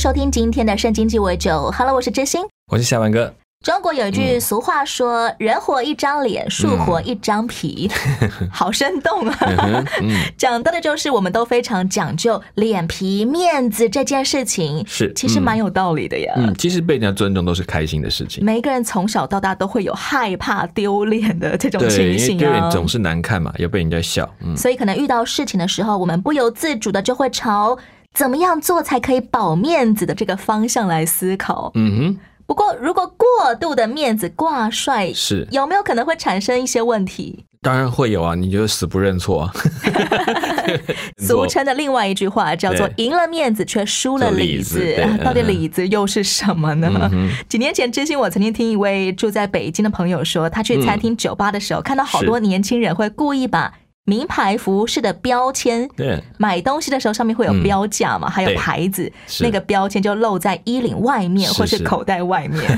收听今天的圣经鸡尾酒。Hello，我是知心。我是小文哥。中国有一句俗话说：“人活一张脸，树活一张皮。” 好生动啊！讲到的就是我们都非常讲究脸皮、面子这件事情。是，其实蛮有道理的呀。嗯，其实被人家尊重都是开心的事情。每一个人从小到大都会有害怕丢脸的这种情形啊，丢脸总是难看嘛，要被人家笑。嗯，所以可能遇到事情的时候，我们不由自主的就会朝怎么样做才可以保面子的这个方向来思考。嗯哼。不过，如果过度的面子挂帅，是有没有可能会产生一些问题？当然会有啊！你就死不认错。俗称的另外一句话叫做“赢了面子，却输了里子”。到底里子又是什么呢？几年前，知心我曾经听一位住在北京的朋友说，他去餐厅、酒吧的时候，看到好多年轻人会故意把。名牌服饰的标签，对，买东西的时候上面会有标价嘛，还有牌子，那个标签就露在衣领外面或是口袋外面。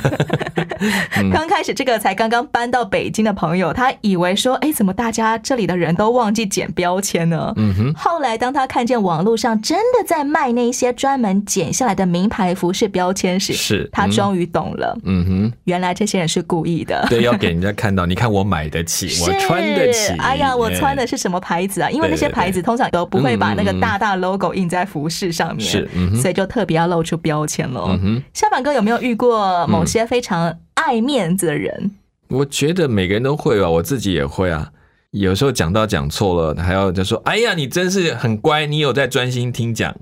刚开始这个才刚刚搬到北京的朋友，他以为说，哎，怎么大家这里的人都忘记剪标签呢？嗯哼。后来当他看见网络上真的在卖那些专门剪下来的名牌服饰标签时，是他终于懂了。嗯哼，原来这些人是故意的，对，要给人家看到，你看我买得起，我穿得起。哎呀，我穿的是。什么牌子啊？因为那些牌子通常都不会把那个大大 logo 印在服饰上面，是，所以就特别要露出标签了。下板哥有没有遇过某些非常爱面子的人？我觉得每个人都会吧，我自己也会啊。有时候讲到讲错了，还要就说：“哎呀，你真是很乖，你有在专心听讲。”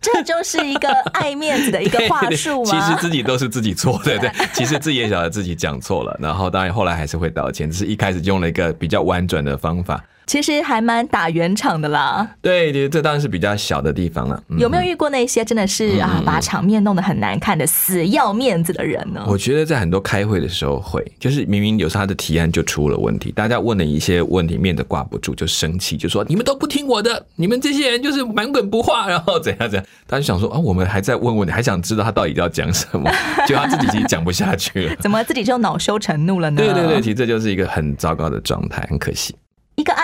这就是一个爱面子的一个话术吗？其实自己都是自己错的，对。其实自己也晓得自己讲错了，然后当然后来还是会道歉，只是一开始用了一个比较婉转的方法。其实还蛮打圆场的啦。对对，这当然是比较小的地方了。有没有遇过那些真的是啊，把场面弄得很难看的死要面子的人呢？我觉得在很多开会的时候会，就是明明有时候他的提案就出了问题，大家问了一些问题，面子挂不住就生气，就说你们都不听我的，你们这些人就是满梗不化，然后怎样怎样。他就想说啊，我们还在问问题，还想知道他到底要讲什么，就他自己其实讲不下去了。怎么自己就恼羞成怒了呢？对对对，其实这就是一个很糟糕的状态，很可惜。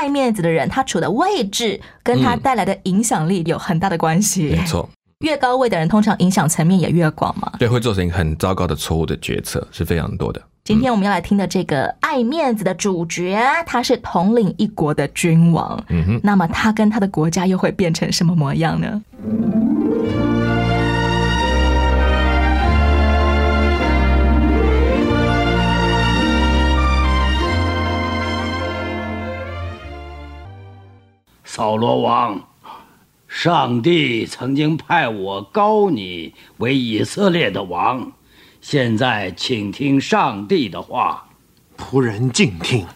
一个爱面子的人，他处的位置跟他带来的影响力有很大的关系。没错，越高位的人，通常影响层面也越广嘛。对，会做成很糟糕的错误的决策是非常多的。今天我们要来听的这个爱面子的主角，他是统领一国的君王。嗯哼，那么他跟他的国家又会变成什么模样呢？扫罗王，上帝曾经派我高你为以色列的王，现在请听上帝的话。仆人静听。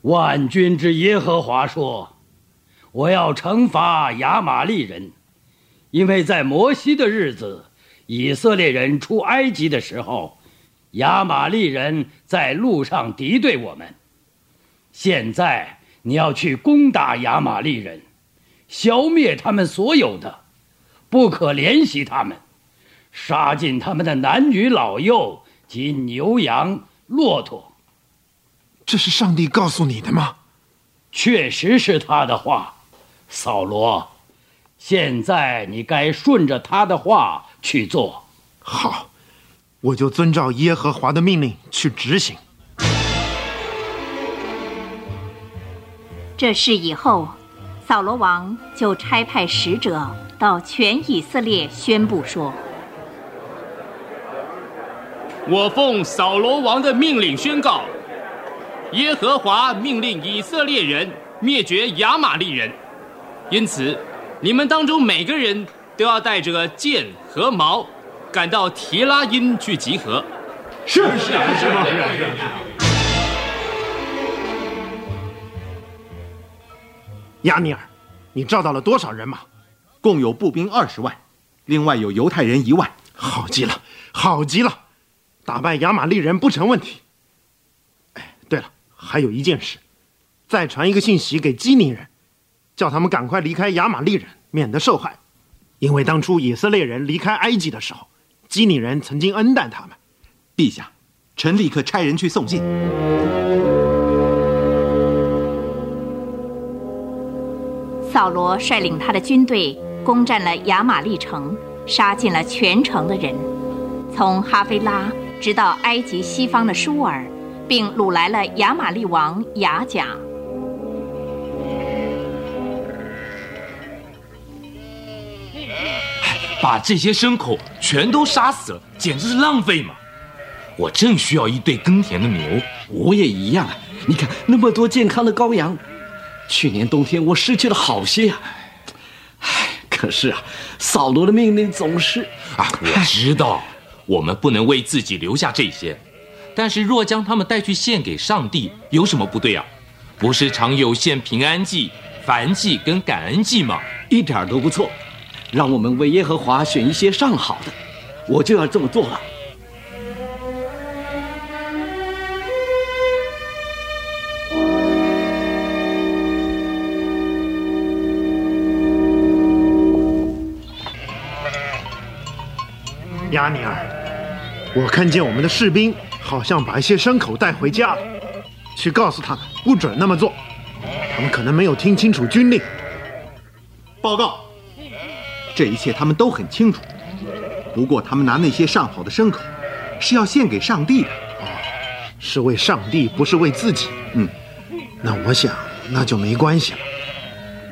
万军之耶和华说：“我要惩罚亚玛利人，因为在摩西的日子，以色列人出埃及的时候，亚玛利人在路上敌对我们。现在。”你要去攻打亚玛利人，消灭他们所有的，不可怜惜他们，杀尽他们的男女老幼及牛羊骆驼。这是上帝告诉你的吗？确实是他的话，扫罗。现在你该顺着他的话去做。好，我就遵照耶和华的命令去执行。这事以后，扫罗王就差派使者到全以色列宣布说：“我奉扫罗王的命令宣告，耶和华命令以色列人灭绝亚玛利人，因此，你们当中每个人都要带着剑和矛，赶到提拉因去集合。”是是是吗？亚米尔，你召到了多少人马？共有步兵二十万，另外有犹太人一万。好极了，好极了，打败亚玛力人不成问题。哎，对了，还有一件事，再传一个信息给基尼人，叫他们赶快离开亚玛力人，免得受害。因为当初以色列人离开埃及的时候，基尼人曾经恩待他们。陛下，臣立刻差人去送信。扫罗率领他的军队攻占了亚玛利城，杀尽了全城的人，从哈菲拉直到埃及西方的舒尔，并掳来了亚玛利王雅甲。把这些牲口全都杀死了，简直是浪费嘛！我正需要一对耕田的牛，我也一样啊！你看那么多健康的羔羊。去年冬天我失去了好些呀，唉，可是啊，扫罗的命令总是啊，我知道，我们不能为自己留下这些，但是若将他们带去献给上帝，有什么不对啊？不是常有献平安祭、燔祭跟感恩祭吗？一点都不错，让我们为耶和华选一些上好的，我就要这么做了。亚尼尔，我看见我们的士兵好像把一些牲口带回家了，去告诉他们不准那么做。他们可能没有听清楚军令。报告，这一切他们都很清楚。不过他们拿那些上好的牲口，是要献给上帝的。哦，是为上帝，不是为自己。嗯，那我想那就没关系了。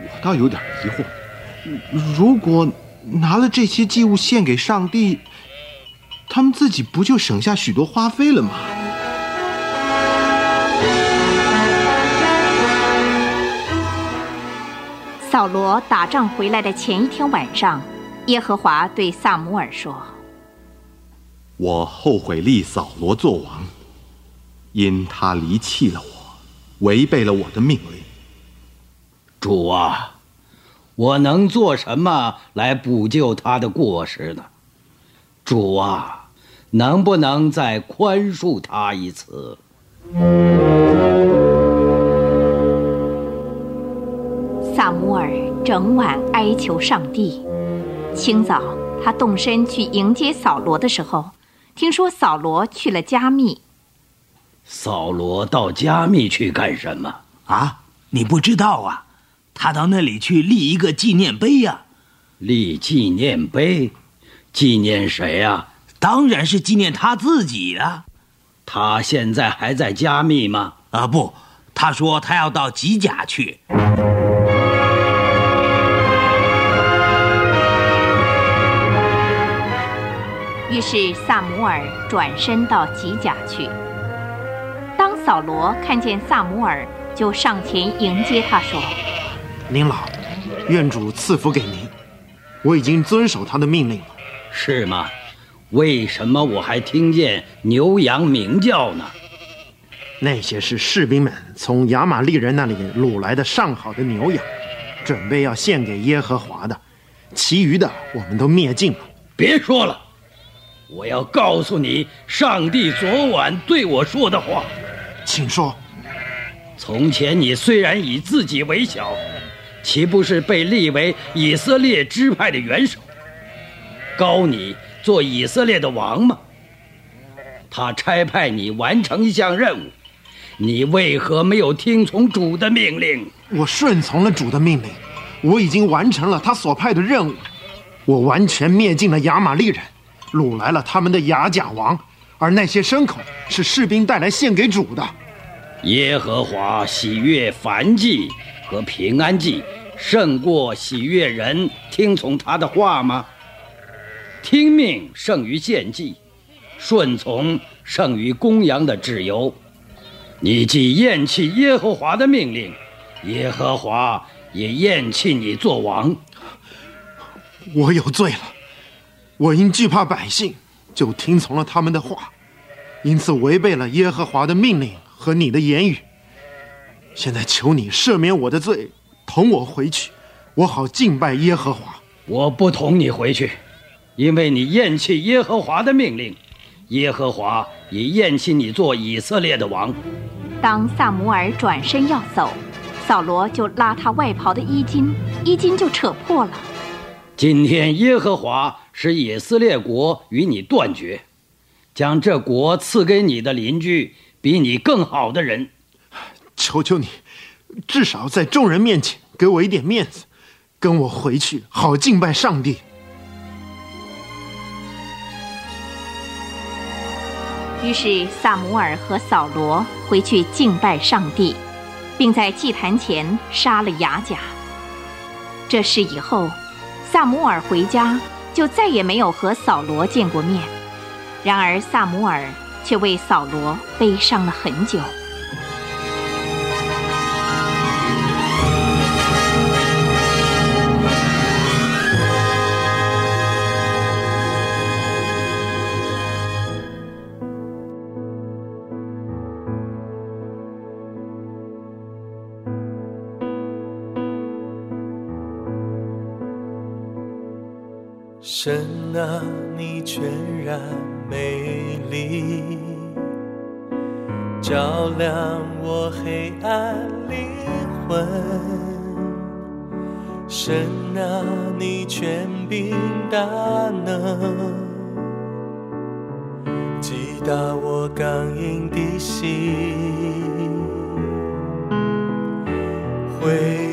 我倒有点疑惑，如果拿了这些祭物献给上帝。他们自己不就省下许多花费了吗？扫罗打仗回来的前一天晚上，耶和华对萨姆尔说：“我后悔立扫罗做王，因他离弃了我，违背了我的命令。主啊，我能做什么来补救他的过失呢？主啊！”能不能再宽恕他一次？萨姆尔整晚哀求上帝。清早，他动身去迎接扫罗的时候，听说扫罗去了加密。扫罗到加密去干什么？啊，你不知道啊？他到那里去立一个纪念碑呀。立纪念碑，纪念谁呀？当然是纪念他自己了。他现在还在加密吗？啊，不，他说他要到吉甲去。于是萨姆尔转身到吉甲去。当扫罗看见萨姆尔，就上前迎接他说：“您老，愿主赐福给您。我已经遵守他的命令了。”是吗？为什么我还听见牛羊鸣叫呢？那些是士兵们从亚玛利人那里掳来的上好的牛羊，准备要献给耶和华的。其余的我们都灭尽了。别说了，我要告诉你上帝昨晚对我说的话。请说。从前你虽然以自己为小，岂不是被立为以色列支派的元首？高你。做以色列的王吗？他差派你完成一项任务，你为何没有听从主的命令？我顺从了主的命令，我已经完成了他所派的任务，我完全灭尽了亚玛利人，掳来了他们的亚甲王，而那些牲口是士兵带来献给主的。耶和华喜悦燔祭和平安祭，胜过喜悦人听从他的话吗？听命胜于献祭，顺从胜于公羊的脂油。你既厌弃耶和华的命令，耶和华也厌弃你做王。我有罪了，我因惧怕百姓，就听从了他们的话，因此违背了耶和华的命令和你的言语。现在求你赦免我的罪，同我回去，我好敬拜耶和华。我不同你回去。因为你厌弃耶和华的命令，耶和华也厌弃你做以色列的王。当萨姆尔转身要走，扫罗就拉他外袍的衣襟，衣襟就扯破了。今天耶和华使以色列国与你断绝，将这国赐给你的邻居比你更好的人。求求你，至少在众人面前给我一点面子，跟我回去好敬拜上帝。于是萨姆尔和扫罗回去敬拜上帝，并在祭坛前杀了雅甲。这事以后，萨姆尔回家就再也没有和扫罗见过面。然而萨姆尔却为扫罗悲伤了很久。神啊，你全然美丽，照亮我黑暗灵魂。神啊，你权柄大能，击打我刚硬的心，恢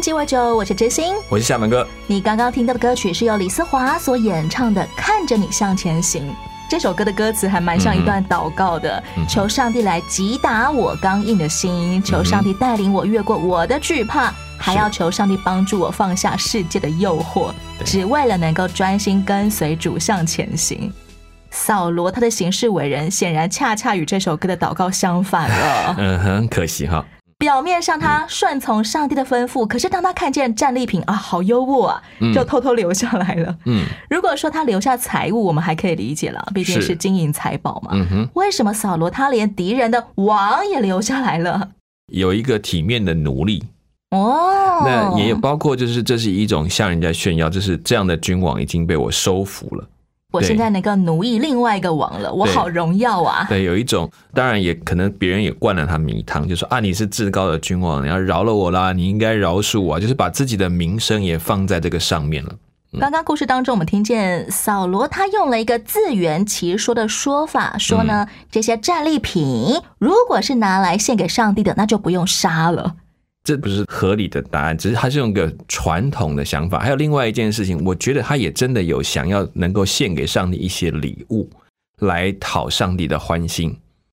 经鸡尾酒，我是真心。我是厦门哥。你刚刚听到的歌曲是由李思华所演唱的《看着你向前行》。这首歌的歌词还蛮像一段祷告的，嗯求上帝来击打我刚硬的心，求上帝带领我越过我的惧怕，还要求上帝帮助我放下世界的诱惑，只为了能够专心跟随主向前行。扫罗他的行事为人，显然恰恰与这首歌的祷告相反了。嗯哼，可惜哈。表面上他顺从上帝的吩咐，可是当他看见战利品啊，好优渥啊，嗯就偷偷留下来了。嗯如果说他留下财物，我们还可以理解了，毕竟是是金银财宝嘛。嗯哼，为什么扫罗他连敌人的王也留下来了？有一个体面的奴隶，哦，那也有包括就是这是一种向人家炫耀，就是这样的君王已经被我收服了。对我现在能够奴役另外一个王了，我好荣耀啊！对，有一种，当然也可能别人也灌了他迷汤，就说啊，你是至高的君王，你要饶了我啦，你应该饶恕我啊，就是把自己的名声也放在这个上面了。刚刚故事当中，我们听见扫罗他用了一个自圆其说的说法，说呢，嗯这些战利品如果是拿来献给上帝的，那就不用杀了。这不是合理的答案，只是他是用个传统的想法。还有另外一件事情，我觉得他也真的有想要能够献给上帝一些礼物，来讨上帝的欢心。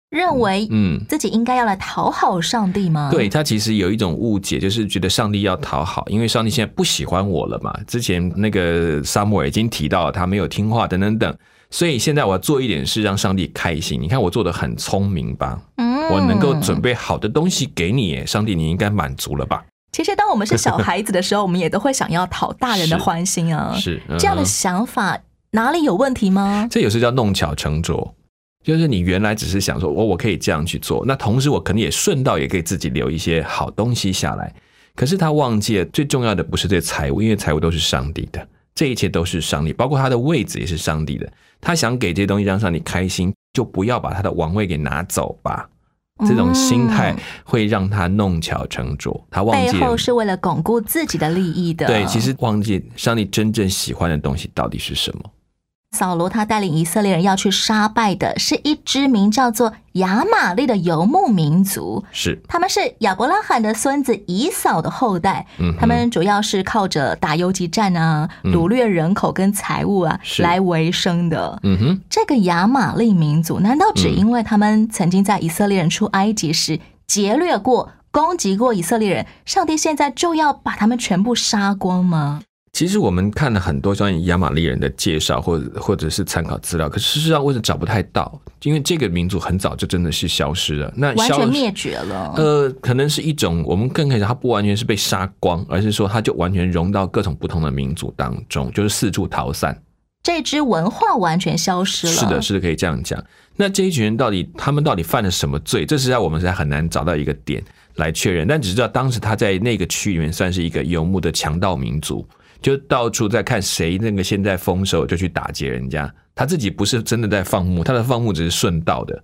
认为嗯，自己应该要来讨好上帝吗？对他其实有一种误解，就是觉得上帝要讨好，因为上帝现在不喜欢我了嘛。之前那个沙漠已经提到他没有听话等等等，所以现在我要做一点事让上帝开心。你看我做的很聪明吧？嗯我能够准备好的东西给你耶，上帝你应该满足了吧？其实当我们是小孩子的时候，我们也都会想要讨大人的欢心啊。是嗯这样的想法哪里有问题吗？这有时叫弄巧成拙，就是你原来只是想说，哦我我可以这样去做，那同时我可能也顺道也可以自己留一些好东西下来。可是他忘记了最重要的不是这财物，因为财物都是上帝的，这一切都是上帝，包括他的位置也是上帝的。他想给这些东西让上帝开心，就不要把他的王位给拿走吧。这种心态会让他弄巧成拙，他忘记背后是为了巩固自己的利益的。对，其实忘记上帝真正喜欢的东西到底是什么。扫罗他带领以色列人要去杀败的是一支名叫做亚玛利的游牧民族，是。他们是亚伯拉罕的孙子以扫的后代，嗯，他们主要是靠着打游击战啊、掳掠人口跟财物啊来为生的。嗯哼，这个亚玛利民族难道只因为他们曾经在以色列人出埃及时劫掠过、攻击过以色列人，上帝现在就要把他们全部杀光吗？其实我们看了很多关于亚玛利人的介绍，或者或者是参考资料，可事实上为什么找不太到？因为这个民族很早就真的是消失了，那完全灭绝了。呃，可能是一种我们更可以讲，它不完全是被杀光，而是说它就完全融到各种不同的民族当中，就是四处逃散。这支文化完全消失了。是的，是的，可以这样讲。那这一群人到底他们到底犯了什么罪？这实在我们实在很难找到一个点来确认。但只知道当时他在那个区里面算是一个游牧的强盗民族。就到处在看谁那个现在丰收，就去打劫人家。他自己不是真的在放牧，他的放牧只是顺道的。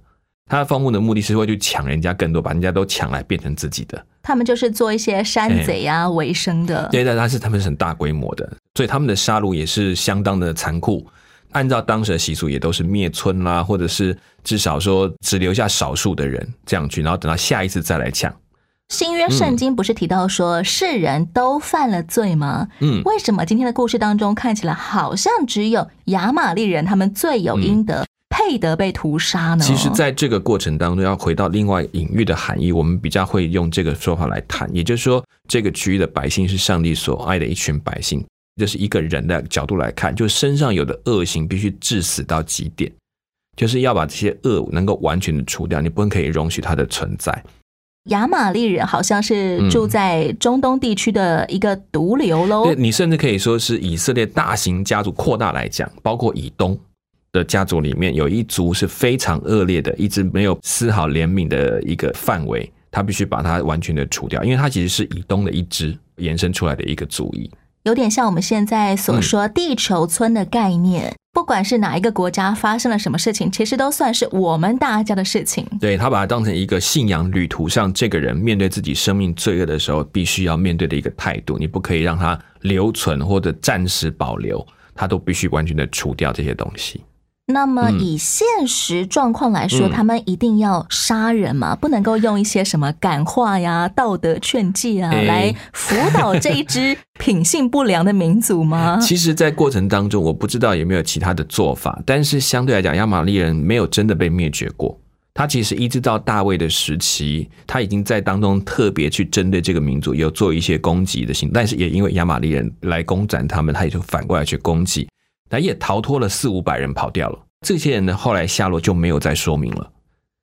他的放牧的目的是会去抢人家更多，把人家都抢来变成自己的。他们就是做一些山贼啊为生的。对，但他是他们是很大规模的，所以他们的杀戮也是相当的残酷。按照当时的习俗，也都是灭村啦，或者是至少说只留下少数的人这样去，然后等到下一次再来抢。新约圣经不是提到说世人都犯了罪吗？嗯，为什么今天的故事当中看起来好像只有亚玛利人他们罪有应得，配得被屠杀呢？其实，在这个过程当中，要回到另外隐喻的含义，我们比较会用这个说法来谈，也就是说，这个区域的百姓是上帝所爱的一群百姓，这是一个人的角度来看，就身上有的恶行必须致死到极点，就是要把这些恶能够完全的除掉，你不能可以容许它的存在。亚玛利人好像是住在中东地区的一个毒瘤喽。对你甚至可以说是以色列大型家族扩大来讲，包括以东的家族里面有一族是非常恶劣的，一直没有丝毫怜悯的一个范围，他必须把它完全的除掉，因为它其实是以东的一支延伸出来的一个族裔。有点像我们现在所说地球村的概念，不管是哪一个国家发生了什么事情，其实都算是我们大家的事情。对他把它当成一个信仰旅途上，这个人面对自己生命罪恶的时候，必须要面对的一个态度。你不可以让它留存或者暂时保留，他都必须完全的除掉这些东西。那么以现实状况来说，他们一定要杀人吗？不能够用一些什么感化呀、道德劝诫啊来辅导这一支品性不良的民族吗？其实，在过程当中，我不知道有没有其他的做法，但是相对来讲，亚玛利人没有真的被灭绝过。他其实一直到大卫的时期，他已经在当中特别去针对这个民族有做一些攻击的行，但是也因为亚玛力人来攻占他们，他也就反过来去攻击。但也逃脱了四五百人跑掉了，这些人呢后来下落就没有再说明了。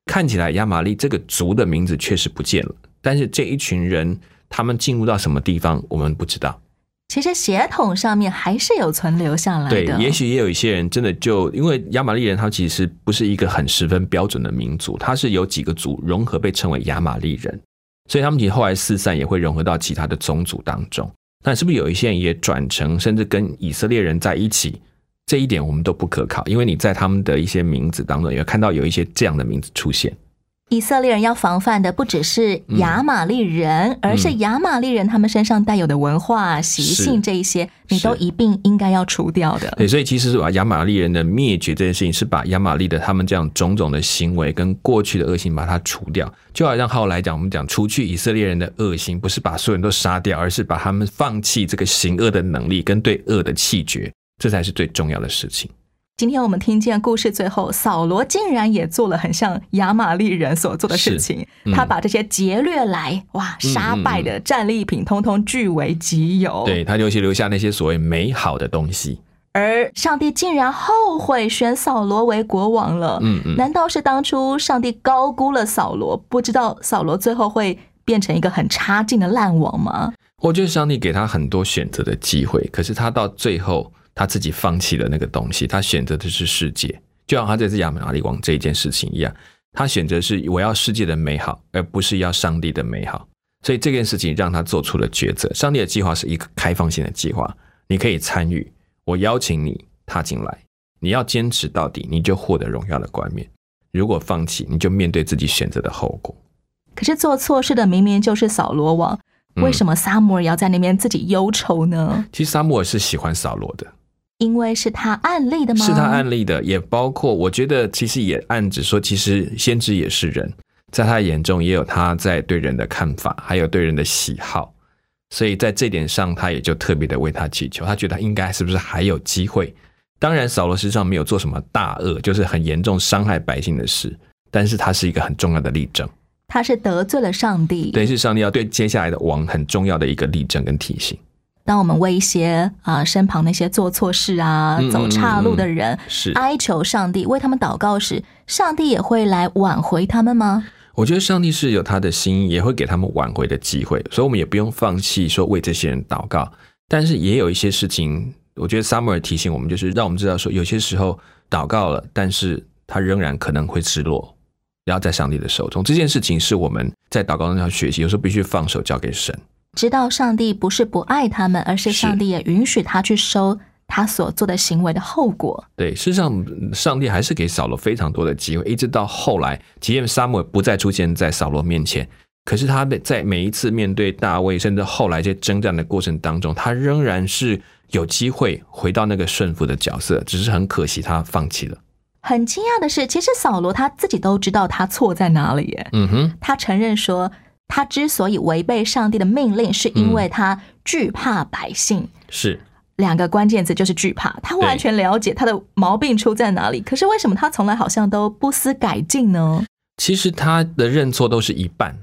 看起来亚玛利这个族的名字确实不见了，但是这一群人他们进入到什么地方，我们不知道。其实血统上面还是有存留下来的。对，也许也有一些人真的就因为亚玛利人，他其实不是一个很十分标准的民族，他是有几个族融合被称为亚玛利人，所以他们其实后来四散也会融合到其他的宗族当中。那是不是有一些人也转成甚至跟以色列人在一起？这一点我们都不可靠，因为你在他们的一些名字当中也看到有一些这样的名字出现。以色列人要防范的不只是亚玛利人，而是亚玛利人他们身上带有的文化习性这一些，你都一并应该要除掉的。对，所以其实是把亚玛利人的灭绝这件事情，是把亚玛利的他们这样种种的行为跟过去的恶行把它除掉。就好像后来讲，我们讲除去以色列人的恶行，不是把所有人都杀掉，而是把他们放弃这个行恶的能力跟对恶的气绝。这才是最重要的事情。今天我们听见故事最后，扫罗竟然也做了很像亚玛利人所做的事情，他把这些劫掠来哇杀败的战利品，通通据为己有。对他尤其留下那些所谓美好的东西，而上帝竟然后悔选扫罗为国王了。嗯嗯，难道是当初上帝高估了扫罗，不知道扫罗最后会变成一个很差劲的烂王吗？我觉得上帝给他很多选择的机会，可是他到最后。他自己放弃了那个东西，他选择的是世界，就像他这次亚玛利王这一件事情一样，他选择是我要世界的美好，而不是要上帝的美好。所以这件事情让他做出了抉择。上帝的计划是一个开放性的计划，你可以参与，我邀请你踏进来，你要坚持到底，你就获得荣耀的冠冕；如果放弃，你就面对自己选择的后果。可是做错事的明明就是扫罗王，为什么撒母耳要在那边自己忧愁呢？其实撒母耳是喜欢扫罗的。因为是他案例的吗？是他案例的，也包括我觉得其实也暗指说，其实先知也是人，在他眼中也有他在对人的看法，还有对人的喜好，所以在这点上，他也就特别的为他祈求。他觉得他应该是不是还有机会？当然，扫罗实际上没有做什么大恶，就是很严重伤害百姓的事，但是他是一个很重要的例证。他是得罪了上帝，对，是上帝要对接下来的王很重要的一个例证跟提醒。当我们为一些啊身旁那些做错事啊、走岔路的人是哀求上帝为他们祷告时，上帝也会来挽回他们吗？我觉得上帝是有他的心意，也会给他们挽回的机会，所以我们也不用放弃说为这些人祷告。但是也有一些事情，我觉得 Summer 提醒我们，就是让我们知道说，有些时候祷告了，但是他仍然可能会失落，然后在上帝的手中。这件事情是我们在祷告中要学习，有时候必须放手交给神。知道上帝不是不爱他们，而是上帝也允许他去收他所做的行为的后果。对，事实上，上帝还是给扫罗非常多的机会，一直到后来，即便沙漠不再出现在扫罗面前，可是他在每一次面对大卫，甚至后来在征战的过程当中，他仍然是有机会回到那个顺服的角色，只是很可惜他放弃了。很惊讶的是，其实扫罗他自己都知道他错在哪里耶。嗯哼，他承认说。他之所以违背上帝的命令，是因为他惧怕百姓。是两个关键词，就是惧怕。他完全了解他的毛病出在哪里，可是为什么他从来好像都不思改进呢？其实他的认错都是一半，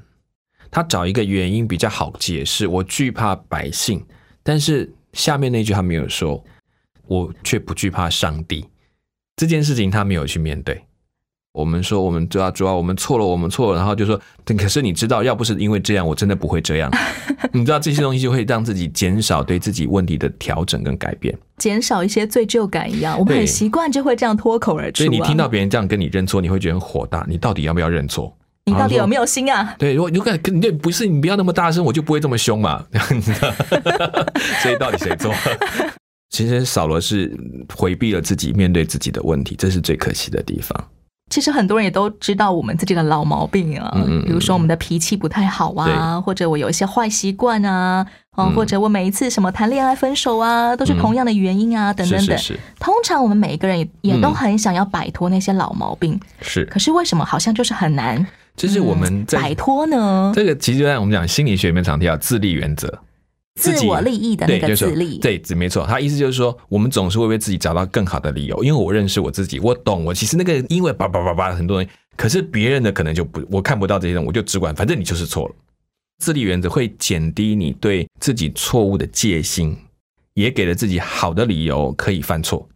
他找一个原因比较好解释。我惧怕百姓，但是下面那句他没有说，我却不惧怕上帝。这件事情他没有去面对。我们说，我们主要主要我们错了，我们错了，然后就说，可是你知道，要不是因为这样，我真的不会这样。你知道这些东西就会让自己减少对自己问题的调整跟改变，减少一些罪疚感一样。我们很习惯就会这样脱口而出。所以你听到别人这样跟你认错，你会觉得很火大。你到底要不要认错？你到底有没有心啊？对，如果如果跟对不是你不要那么大声，我就不会这么凶嘛。所以到底谁错？其实扫罗是回避了自己面对自己的问题，这是最可惜的地方。其实很多人也都知道我们自己的老毛病啊，比如说我们的脾气不太好啊，或者我有一些坏习惯啊，哦，或者我每一次什么谈恋爱分手啊，都是同样的原因啊，等等等。通常我们每一个人也都很想要摆脱那些老毛病，是。可是为什么好像就是很难？就是我们在摆脱呢？这个其实就在我们讲心理学里面常提到自立原则。自我利益的那个自利，对，没错。他意思就是说，我们总是会为自己找到更好的理由，因为我认识我自己，我懂我其实那个因为叭叭叭叭很多人，可是别人的可能就不，我看不到这些东西，我就只管，反正你就是错了。自立原则会减低你对自己错误的戒心，也给了自己好的理由可以犯错，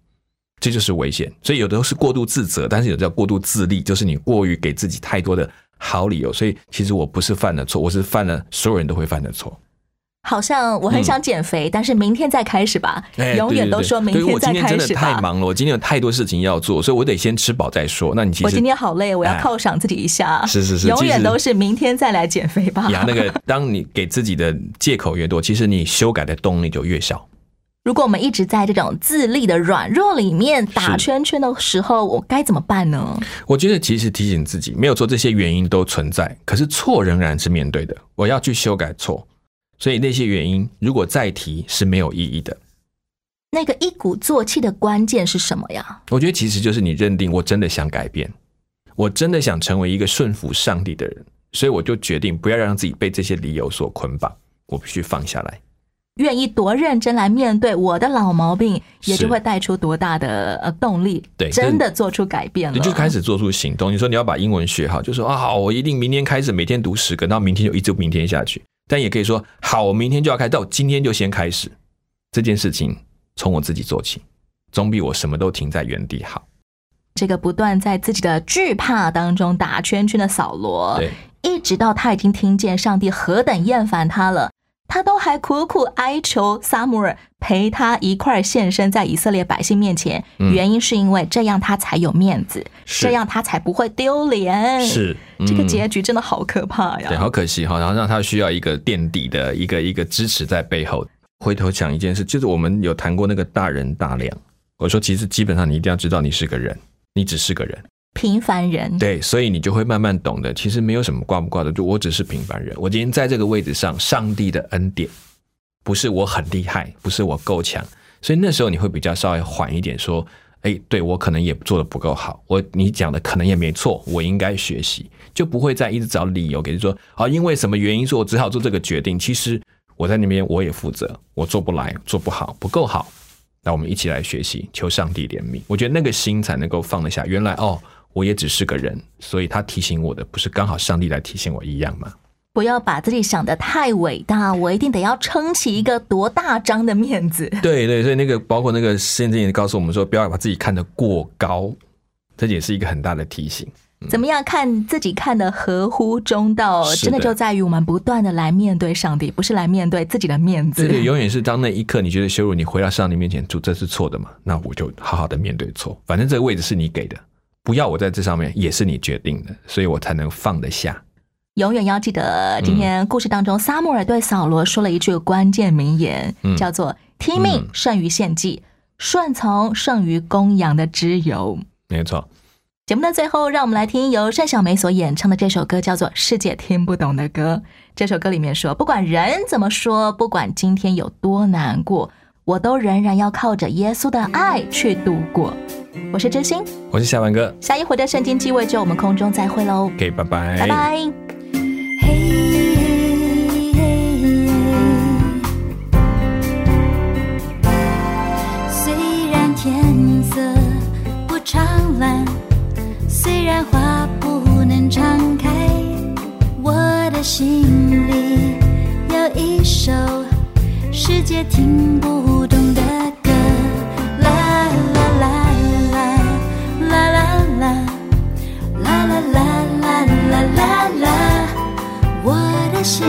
这就是危险。所以有的时候是过度自责，但是有的叫过度自立，就是你过于给自己太多的好理由。所以其实我不是犯了错，我是犯了所有人都会犯的错。好像我很想减肥，但是明天再开始吧。永远都说明天再开始吧。我今天真的太忙了，我今天有太多事情要做，所以我得先吃饱再说。那你其实我今天好累，我要犒赏自己一下。是是是，永远都是明天再来减肥吧。呀，那个，当你给自己的借口越多，其实你修改的动力就越小。如果我们一直在这种自立的软弱里面打圈圈的时候，我该怎么办呢？我觉得其实提醒自己，没有错，这些原因都存在，可是错仍然是面对的。我要去修改错。所以那些原因，如果再提是没有意义的。那个一鼓作气的关键是什么呀？我觉得其实就是你认定我真的想改变，我真的想成为一个顺服上帝的人，所以我就决定不要让自己被这些理由所捆绑，我必须放下来，愿意多认真来面对我的老毛病，也就会带出多大的呃动力，对，真的做出改变了，你就开始做出行动。你说你要把英文学好，就说啊好，我一定明天开始每天读十个，到明天就一直明天下去。但也可以说，好，我明天就要开，到今天就先开始这件事情，从我自己做起，总比我什么都停在原地好。这个不断在自己的惧怕当中打圈圈的扫罗，对，一直到他已经听见上帝何等厌烦他了，他都还苦苦哀求萨姆尔陪他一块现身在以色列百姓面前，嗯原因是因为这样他才有面子，是这样他才不会丢脸。是这个嗯结局真的好可怕呀！对，好可惜哈，然后让他需要一个垫底的一个一个支持在背后。回头想一件事，就是我们有谈过那个大人大量。我说，其实基本上你一定要知道你是个人，你只是个人，平凡人，对，所以你就会慢慢懂得，其实没有什么挂不挂的，就我只是平凡人。我今天在这个位置上，上帝的恩典不是我很厉害，不是我够强，所以那时候你会比较稍微缓一点，说，哎，对我可能也做的不够好，我你讲的可能也没错，我应该学习，就不会再一直找理由给你说，啊，因为什么原因，说我只好做这个决定。其实我在那边我也负责，我做不来，做不好，不够好。那我们一起来学习，求上帝怜悯。我觉得那个心才能够放得下。原来哦，我也只是个人，所以他提醒我的不是刚好上帝来提醒我一样吗？不要把自己想的太伟大，我一定得要撑起一个多大张的面子。对对，所以那个包括那个圣经也告诉我们说，不要把自己看得过高，这也是一个很大的提醒。怎么样看自己看的合乎中道，的真的就在于我们不断的来面对上帝，不是来面对自己的面子。对对，永远是当那一刻你觉得羞辱，你回到上帝面前，主这是错的嘛？那我就好好的面对错，反正这个位置是你给的，不要我在这上面也是你决定的，所以我才能放得下。永远要记得，今天故事当中，撒母耳对扫罗说了一句关键名言，嗯叫做“听命胜于献祭，顺从胜于公羊的脂油”。没错，节目的最后，让我们来听由单小梅所演唱的这首歌，叫做《世界听不懂的歌》。这首歌里面说，不管人怎么说，不管今天有多难过，我都仍然要靠着耶稣的爱去度过。我是真心，我是小文哥。下一回的圣经机位就，我们空中再会喽，，OK，拜拜，拜拜。虽然天色不常蓝，虽然花不能常开，我的心里有一首世界听不懂的歌。啦啦啦啦啦啦啦啦啦啦啦啦啦啦，我的心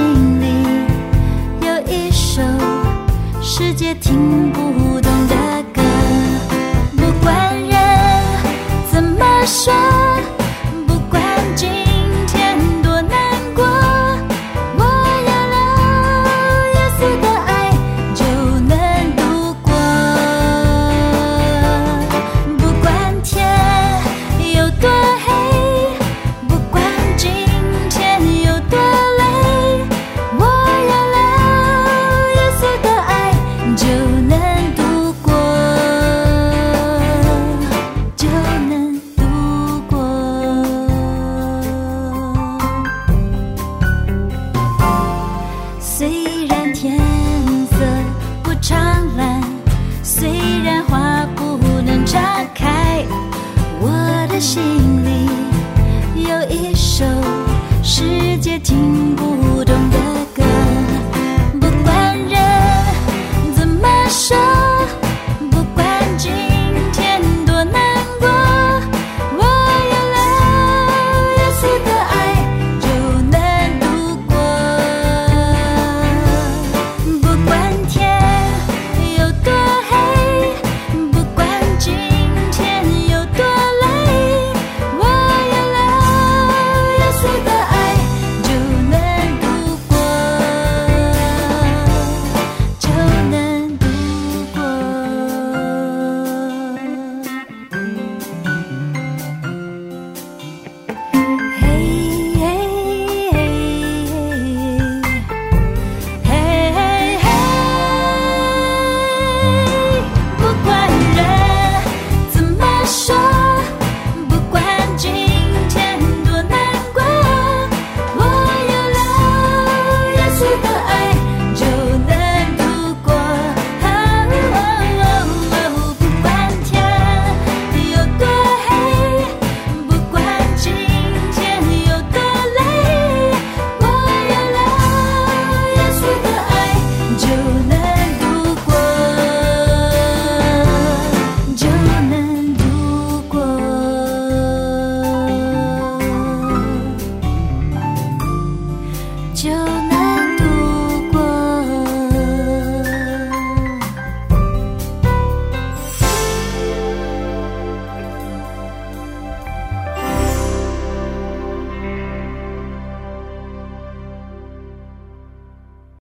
心